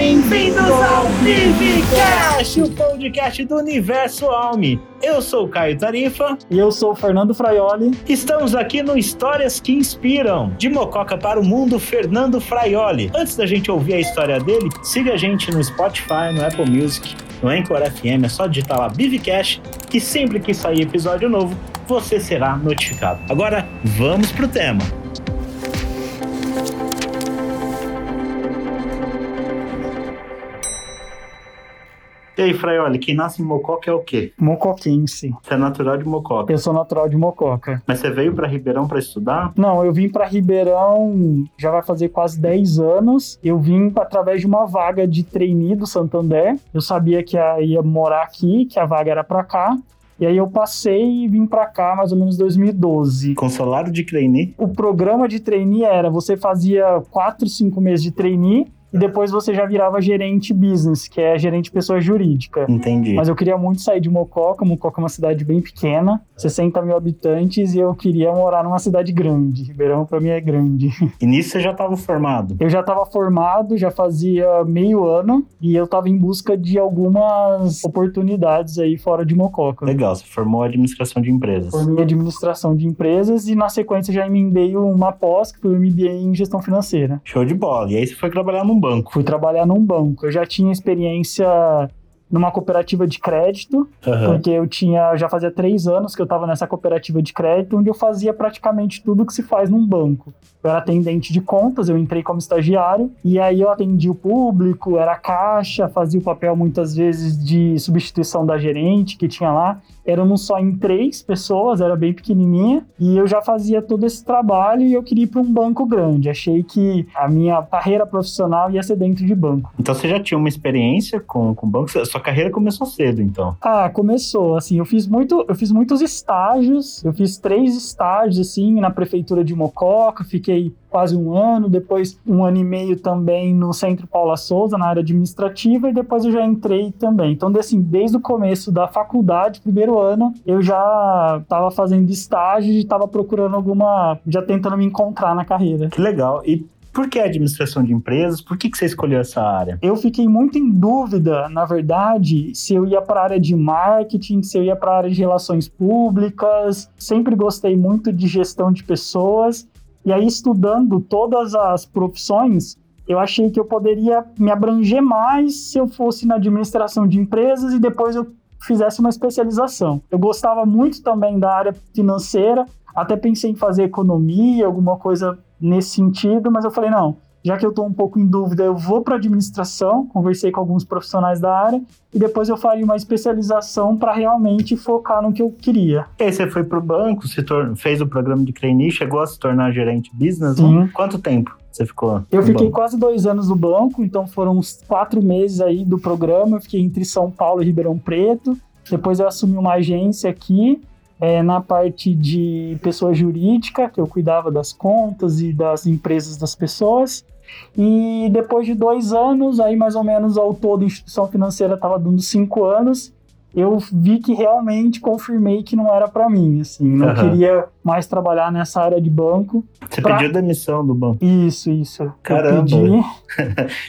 Bem-vindos ao Vivecast, o podcast do Universo Alme. Eu sou o Caio Tarifa. E eu sou o Fernando Fraioli. Estamos aqui no Histórias que Inspiram. De Mococa para o Mundo, Fernando Fraioli. Antes da gente ouvir a história dele, siga a gente no Spotify, no Apple Music, no Anchor FM. É só digitar lá Vivecast e sempre que sair episódio novo, você será notificado. Agora, vamos pro tema. E aí, Fraioli, quem nasce em Mococa é o quê? Mocoquense. Você é natural de Mococa. Eu sou natural de Mococa. Mas você veio para Ribeirão para estudar? Não, eu vim para Ribeirão já vai fazer quase 10 anos. Eu vim através de uma vaga de trainee do Santander. Eu sabia que ia morar aqui, que a vaga era para cá. E aí eu passei e vim para cá mais ou menos 2012. Com salário de trainee? O programa de trainee era, você fazia 4, 5 meses de trainee e depois você já virava gerente business, que é gerente pessoa jurídica. Entendi. Mas eu queria muito sair de Mococa. Mococa é uma cidade bem pequena, 60 mil habitantes, e eu queria morar numa cidade grande. Ribeirão para mim é grande. E nisso você já estava formado? Eu já estava formado, já fazia meio ano, e eu estava em busca de algumas oportunidades aí fora de Mococa. Legal, você formou administração de empresas. Formei administração de empresas e na sequência já emendei uma pós, que foi o MBA em gestão financeira. Show de bola. E aí você foi trabalhar num banco. Fui trabalhar num banco. Eu já tinha experiência numa cooperativa de crédito, Aham. porque eu tinha já fazia três anos que eu estava nessa cooperativa de crédito, onde eu fazia praticamente tudo que se faz num banco. Eu era atendente de contas, eu entrei como estagiário, e aí eu atendi o público, era caixa, fazia o papel muitas vezes de substituição da gerente que tinha lá. Éramos só em três pessoas, era bem pequenininha, e eu já fazia todo esse trabalho e eu queria ir para um banco grande. Achei que a minha carreira profissional ia ser dentro de banco. Então você já tinha uma experiência com, com banco? Sua carreira começou cedo, então. Ah, começou, assim, eu fiz muito, eu fiz muitos estágios, eu fiz três estágios, assim, na prefeitura de Mococa, fiquei quase um ano, depois um ano e meio também no Centro Paula Souza, na área administrativa, e depois eu já entrei também. Então, assim, desde o começo da faculdade, primeiro ano, eu já estava fazendo estágio e estava procurando alguma, já tentando me encontrar na carreira. Que legal. E por que administração de empresas? Por que, que você escolheu essa área? Eu fiquei muito em dúvida, na verdade, se eu ia para a área de marketing, se eu ia para a área de relações públicas. Sempre gostei muito de gestão de pessoas. E aí, estudando todas as profissões, eu achei que eu poderia me abranger mais se eu fosse na administração de empresas e depois eu fizesse uma especialização. Eu gostava muito também da área financeira, até pensei em fazer economia, alguma coisa nesse sentido, mas eu falei, não, já que eu estou um pouco em dúvida, eu vou para administração, conversei com alguns profissionais da área e depois eu faria uma especialização para realmente focar no que eu queria. E aí você foi pro banco, se fez o programa de trainee, chegou a se tornar gerente business? Sim. Quanto tempo você ficou? Eu fiquei banco? quase dois anos no banco, então foram uns quatro meses aí do programa. Eu fiquei entre São Paulo e Ribeirão Preto. Depois eu assumi uma agência aqui, é, na parte de pessoa jurídica, que eu cuidava das contas e das empresas das pessoas. E depois de dois anos, aí mais ou menos ao todo, a instituição financeira estava dando cinco anos. Eu vi que realmente confirmei que não era para mim, assim, não Aham. queria mais trabalhar nessa área de banco. Você pra- pediu demissão do banco. Isso, isso. Caramba. Eu pedi.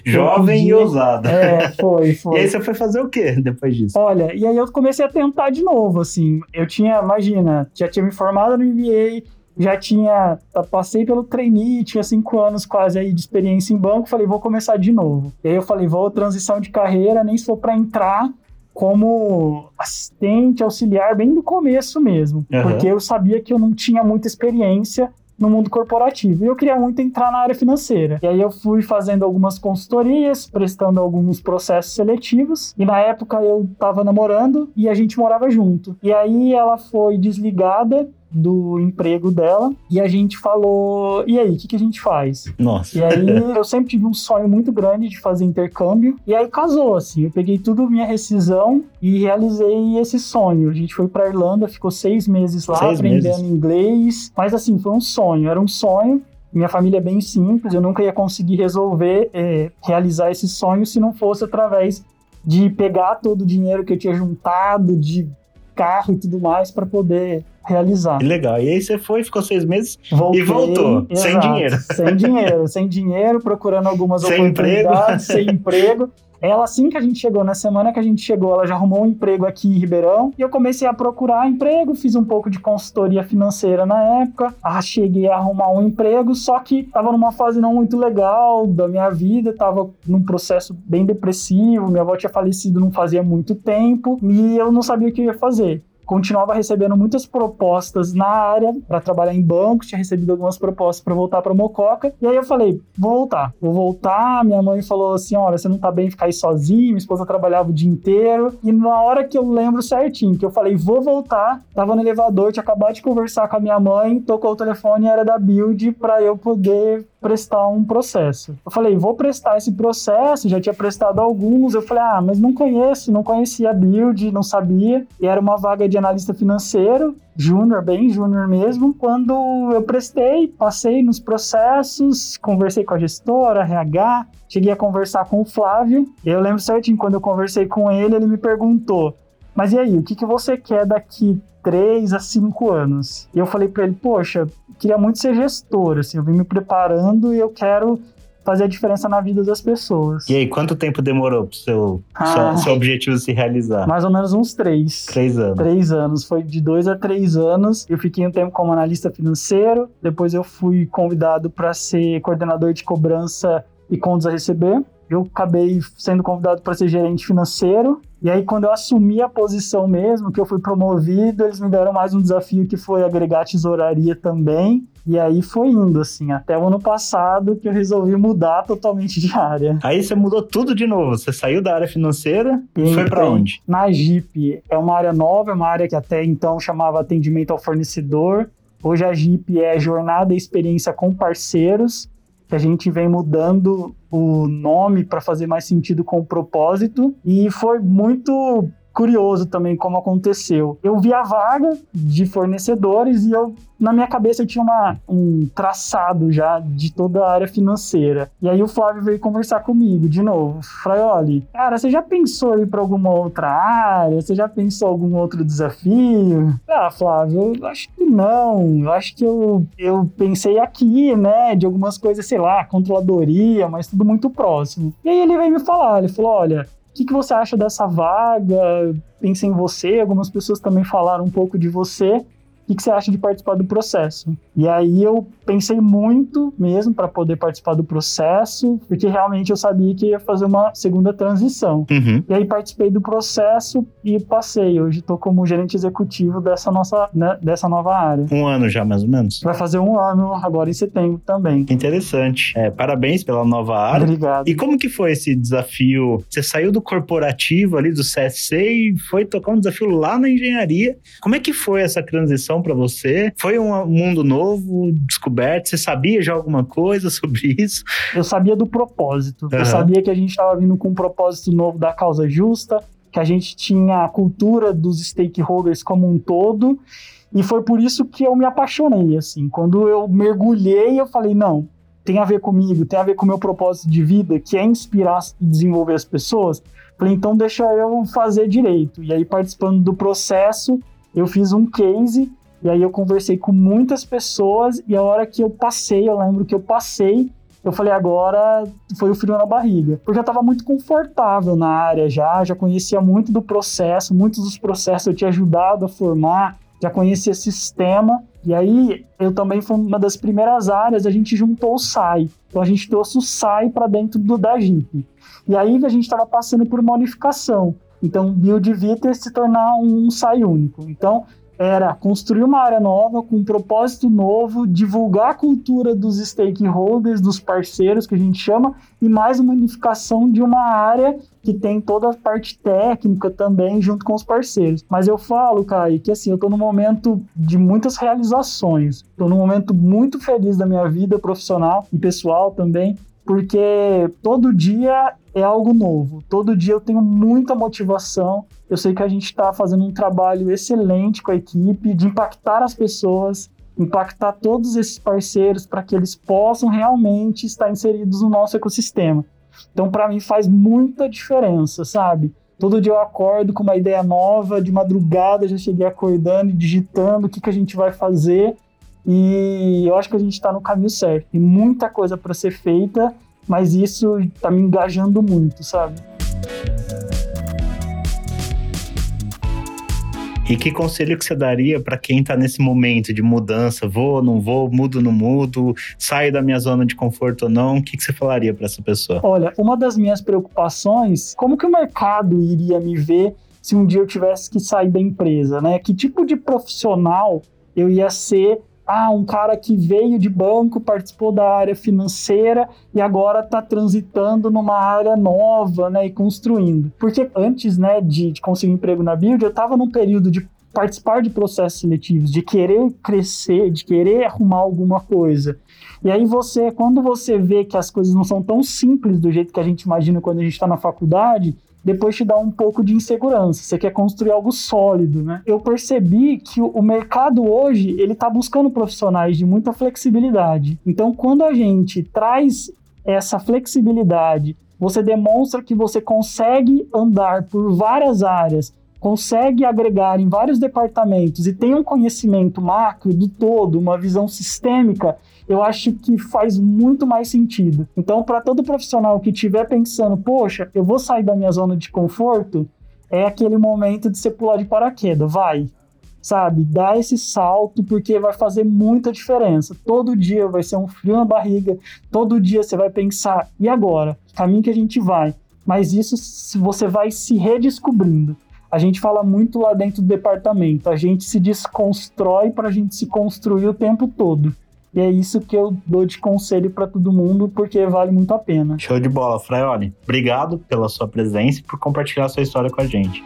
Jovem e ousada. É, foi, E foi. aí você foi fazer o quê depois disso? Olha, e aí eu comecei a tentar de novo, assim. Eu tinha, imagina, já tinha me formado no MBA, já tinha, passei pelo trainee, tinha cinco anos quase aí de experiência em banco, falei, vou começar de novo. E aí eu falei, vou transição de carreira, nem se for para entrar como assistente, auxiliar, bem do começo mesmo. Aham. Porque eu sabia que eu não tinha muita experiência no mundo corporativo. E eu queria muito entrar na área financeira. E aí eu fui fazendo algumas consultorias, prestando alguns processos seletivos. E na época eu tava namorando e a gente morava junto. E aí ela foi desligada do emprego dela e a gente falou: e aí, o que, que a gente faz? Nossa. E aí eu sempre tive um sonho muito grande de fazer intercâmbio. E aí casou, assim. Eu peguei tudo minha rescisão e realizei esse sonho. A gente foi pra Irlanda, ficou seis meses lá Seis aprendendo meses. inglês. Mas assim, foi um sonho, era um sonho. Minha família é bem simples, eu nunca ia conseguir resolver, é, realizar esse sonho se não fosse através de pegar todo o dinheiro que eu tinha juntado, de carro e tudo mais para poder realizar. Que legal. E aí você foi, ficou seis meses Voltei, e voltou, exato, sem dinheiro. Sem dinheiro, sem dinheiro, procurando algumas Sem oportunidades, sem emprego. Ela, assim que a gente chegou, na semana que a gente chegou, ela já arrumou um emprego aqui em Ribeirão. E eu comecei a procurar emprego, fiz um pouco de consultoria financeira na época. Ah, cheguei a arrumar um emprego, só que tava numa fase não muito legal da minha vida, tava num processo bem depressivo. Minha avó tinha falecido não fazia muito tempo e eu não sabia o que eu ia fazer continuava recebendo muitas propostas na área para trabalhar em banco, tinha recebido algumas propostas para voltar para Mococa. E aí eu falei, vou voltar, vou voltar. Minha mãe falou assim: "Olha, você não tá bem ficar aí sozinho". Minha esposa trabalhava o dia inteiro. E na hora que eu lembro certinho, que eu falei, vou voltar, tava no elevador, tinha acabado de conversar com a minha mãe, tocou o telefone era da Build para eu poder prestar um processo. Eu falei, vou prestar esse processo, já tinha prestado alguns. Eu falei, ah, mas não conheço, não conhecia a build, não sabia. E era uma vaga de analista financeiro, júnior, bem júnior mesmo. Quando eu prestei, passei nos processos, conversei com a gestora, RH, cheguei a conversar com o Flávio. Eu lembro certinho, quando eu conversei com ele, ele me perguntou: Mas e aí, o que, que você quer daqui 3 a 5 anos. E eu falei para ele, poxa, queria muito ser gestor, assim, eu vim me preparando e eu quero fazer a diferença na vida das pessoas. E aí, quanto tempo demorou pro seu, ah, seu, objetivo se realizar? Mais ou menos uns três. Três anos. Três anos. Foi de dois a três anos. Eu fiquei um tempo como analista financeiro. Depois eu fui convidado para ser coordenador de cobrança e contas a receber. Eu acabei sendo convidado para ser gerente financeiro. E aí, quando eu assumi a posição mesmo, que eu fui promovido, eles me deram mais um desafio que foi agregar tesouraria também. E aí foi indo, assim, até o ano passado que eu resolvi mudar totalmente de área. Aí você mudou tudo de novo. Você saiu da área financeira e foi para onde? Na Jeep. É uma área nova, é uma área que até então chamava atendimento ao fornecedor. Hoje a Jeep é jornada e experiência com parceiros que a gente vem mudando o nome para fazer mais sentido com o propósito. E foi muito curioso também como aconteceu. Eu vi a vaga de fornecedores e eu na minha cabeça eu tinha uma, um traçado já de toda a área financeira. E aí o Flávio veio conversar comigo de novo. Fraioli, cara, você já pensou ir para alguma outra área? Você já pensou algum outro desafio? Ah, Flávio, eu acho que não. Eu acho que eu, eu pensei aqui, né, de algumas coisas, sei lá, controladoria, mas tudo muito próximo. E aí ele veio me falar, ele falou, olha, o que, que você acha dessa vaga? Pensei em você, algumas pessoas também falaram um pouco de você o que, você acha de participar do processo? E aí eu pensei muito mesmo para poder participar do processo, porque realmente eu sabia que ia fazer uma segunda transição. Uhum. E aí participei do processo e passei. Hoje estou como gerente executivo dessa nossa né, dessa nova área. Um ano já, mais ou menos? Vai fazer um ano agora em setembro também. Interessante. É, parabéns pela nova área. Obrigado. E como que foi esse desafio? Você saiu do corporativo ali, do CSC e foi tocar um desafio lá na engenharia. Como é que foi essa transição para você? Foi um mundo novo, descoberto? Você sabia já alguma coisa sobre isso? Eu sabia do propósito. Uhum. Eu sabia que a gente estava vindo com um propósito novo da causa justa, que a gente tinha a cultura dos stakeholders como um todo. E foi por isso que eu me apaixonei, assim. Quando eu mergulhei, eu falei, não, tem a ver comigo, tem a ver com o meu propósito de vida, que é inspirar e desenvolver as pessoas. Falei, então deixa eu fazer direito. E aí, participando do processo, eu fiz um case e aí eu conversei com muitas pessoas e a hora que eu passei, eu lembro que eu passei, eu falei, agora foi o frio na barriga. Porque eu estava muito confortável na área já, já conhecia muito do processo, muitos dos processos eu tinha ajudado a formar, já conhecia sistema. E aí eu também fui uma das primeiras áreas, a gente juntou o SAI. Então a gente trouxe o SAI para dentro do da JIP. E aí a gente estava passando por uma unificação. Então, Build Vita se tornar um SAI único. Então, era construir uma área nova com um propósito novo, divulgar a cultura dos stakeholders, dos parceiros que a gente chama, e mais uma unificação de uma área que tem toda a parte técnica também junto com os parceiros. Mas eu falo, Kai, que assim, eu estou num momento de muitas realizações. Estou num momento muito feliz da minha vida profissional e pessoal também, porque todo dia é algo novo. Todo dia eu tenho muita motivação. Eu sei que a gente está fazendo um trabalho excelente com a equipe de impactar as pessoas, impactar todos esses parceiros para que eles possam realmente estar inseridos no nosso ecossistema. Então, para mim, faz muita diferença, sabe? Todo dia eu acordo com uma ideia nova, de madrugada já cheguei acordando e digitando o que, que a gente vai fazer. E eu acho que a gente está no caminho certo. Tem muita coisa para ser feita, mas isso está me engajando muito, sabe? E que conselho que você daria para quem está nesse momento de mudança? Vou, não vou, mudo, não mudo, saio da minha zona de conforto ou não? O que, que você falaria para essa pessoa? Olha, uma das minhas preocupações, como que o mercado iria me ver se um dia eu tivesse que sair da empresa, né? Que tipo de profissional eu ia ser ah, um cara que veio de banco, participou da área financeira e agora está transitando numa área nova, né, e construindo. Porque antes, né, de, de conseguir emprego na Build, eu estava num período de participar de processos seletivos, de querer crescer, de querer arrumar alguma coisa. E aí você, quando você vê que as coisas não são tão simples do jeito que a gente imagina quando a gente está na faculdade, depois te dá um pouco de insegurança. Você quer construir algo sólido, né? Eu percebi que o mercado hoje ele está buscando profissionais de muita flexibilidade. Então, quando a gente traz essa flexibilidade, você demonstra que você consegue andar por várias áreas consegue agregar em vários departamentos e tem um conhecimento macro do todo, uma visão sistêmica, eu acho que faz muito mais sentido. Então, para todo profissional que estiver pensando, poxa, eu vou sair da minha zona de conforto, é aquele momento de você pular de paraquedas, vai. Sabe, dá esse salto porque vai fazer muita diferença. Todo dia vai ser um frio na barriga, todo dia você vai pensar, e agora? Caminho que a gente vai. Mas isso você vai se redescobrindo. A gente fala muito lá dentro do departamento, a gente se desconstrói para a gente se construir o tempo todo. E é isso que eu dou de conselho para todo mundo, porque vale muito a pena. Show de bola, Fraioli. Obrigado pela sua presença e por compartilhar sua história com a gente.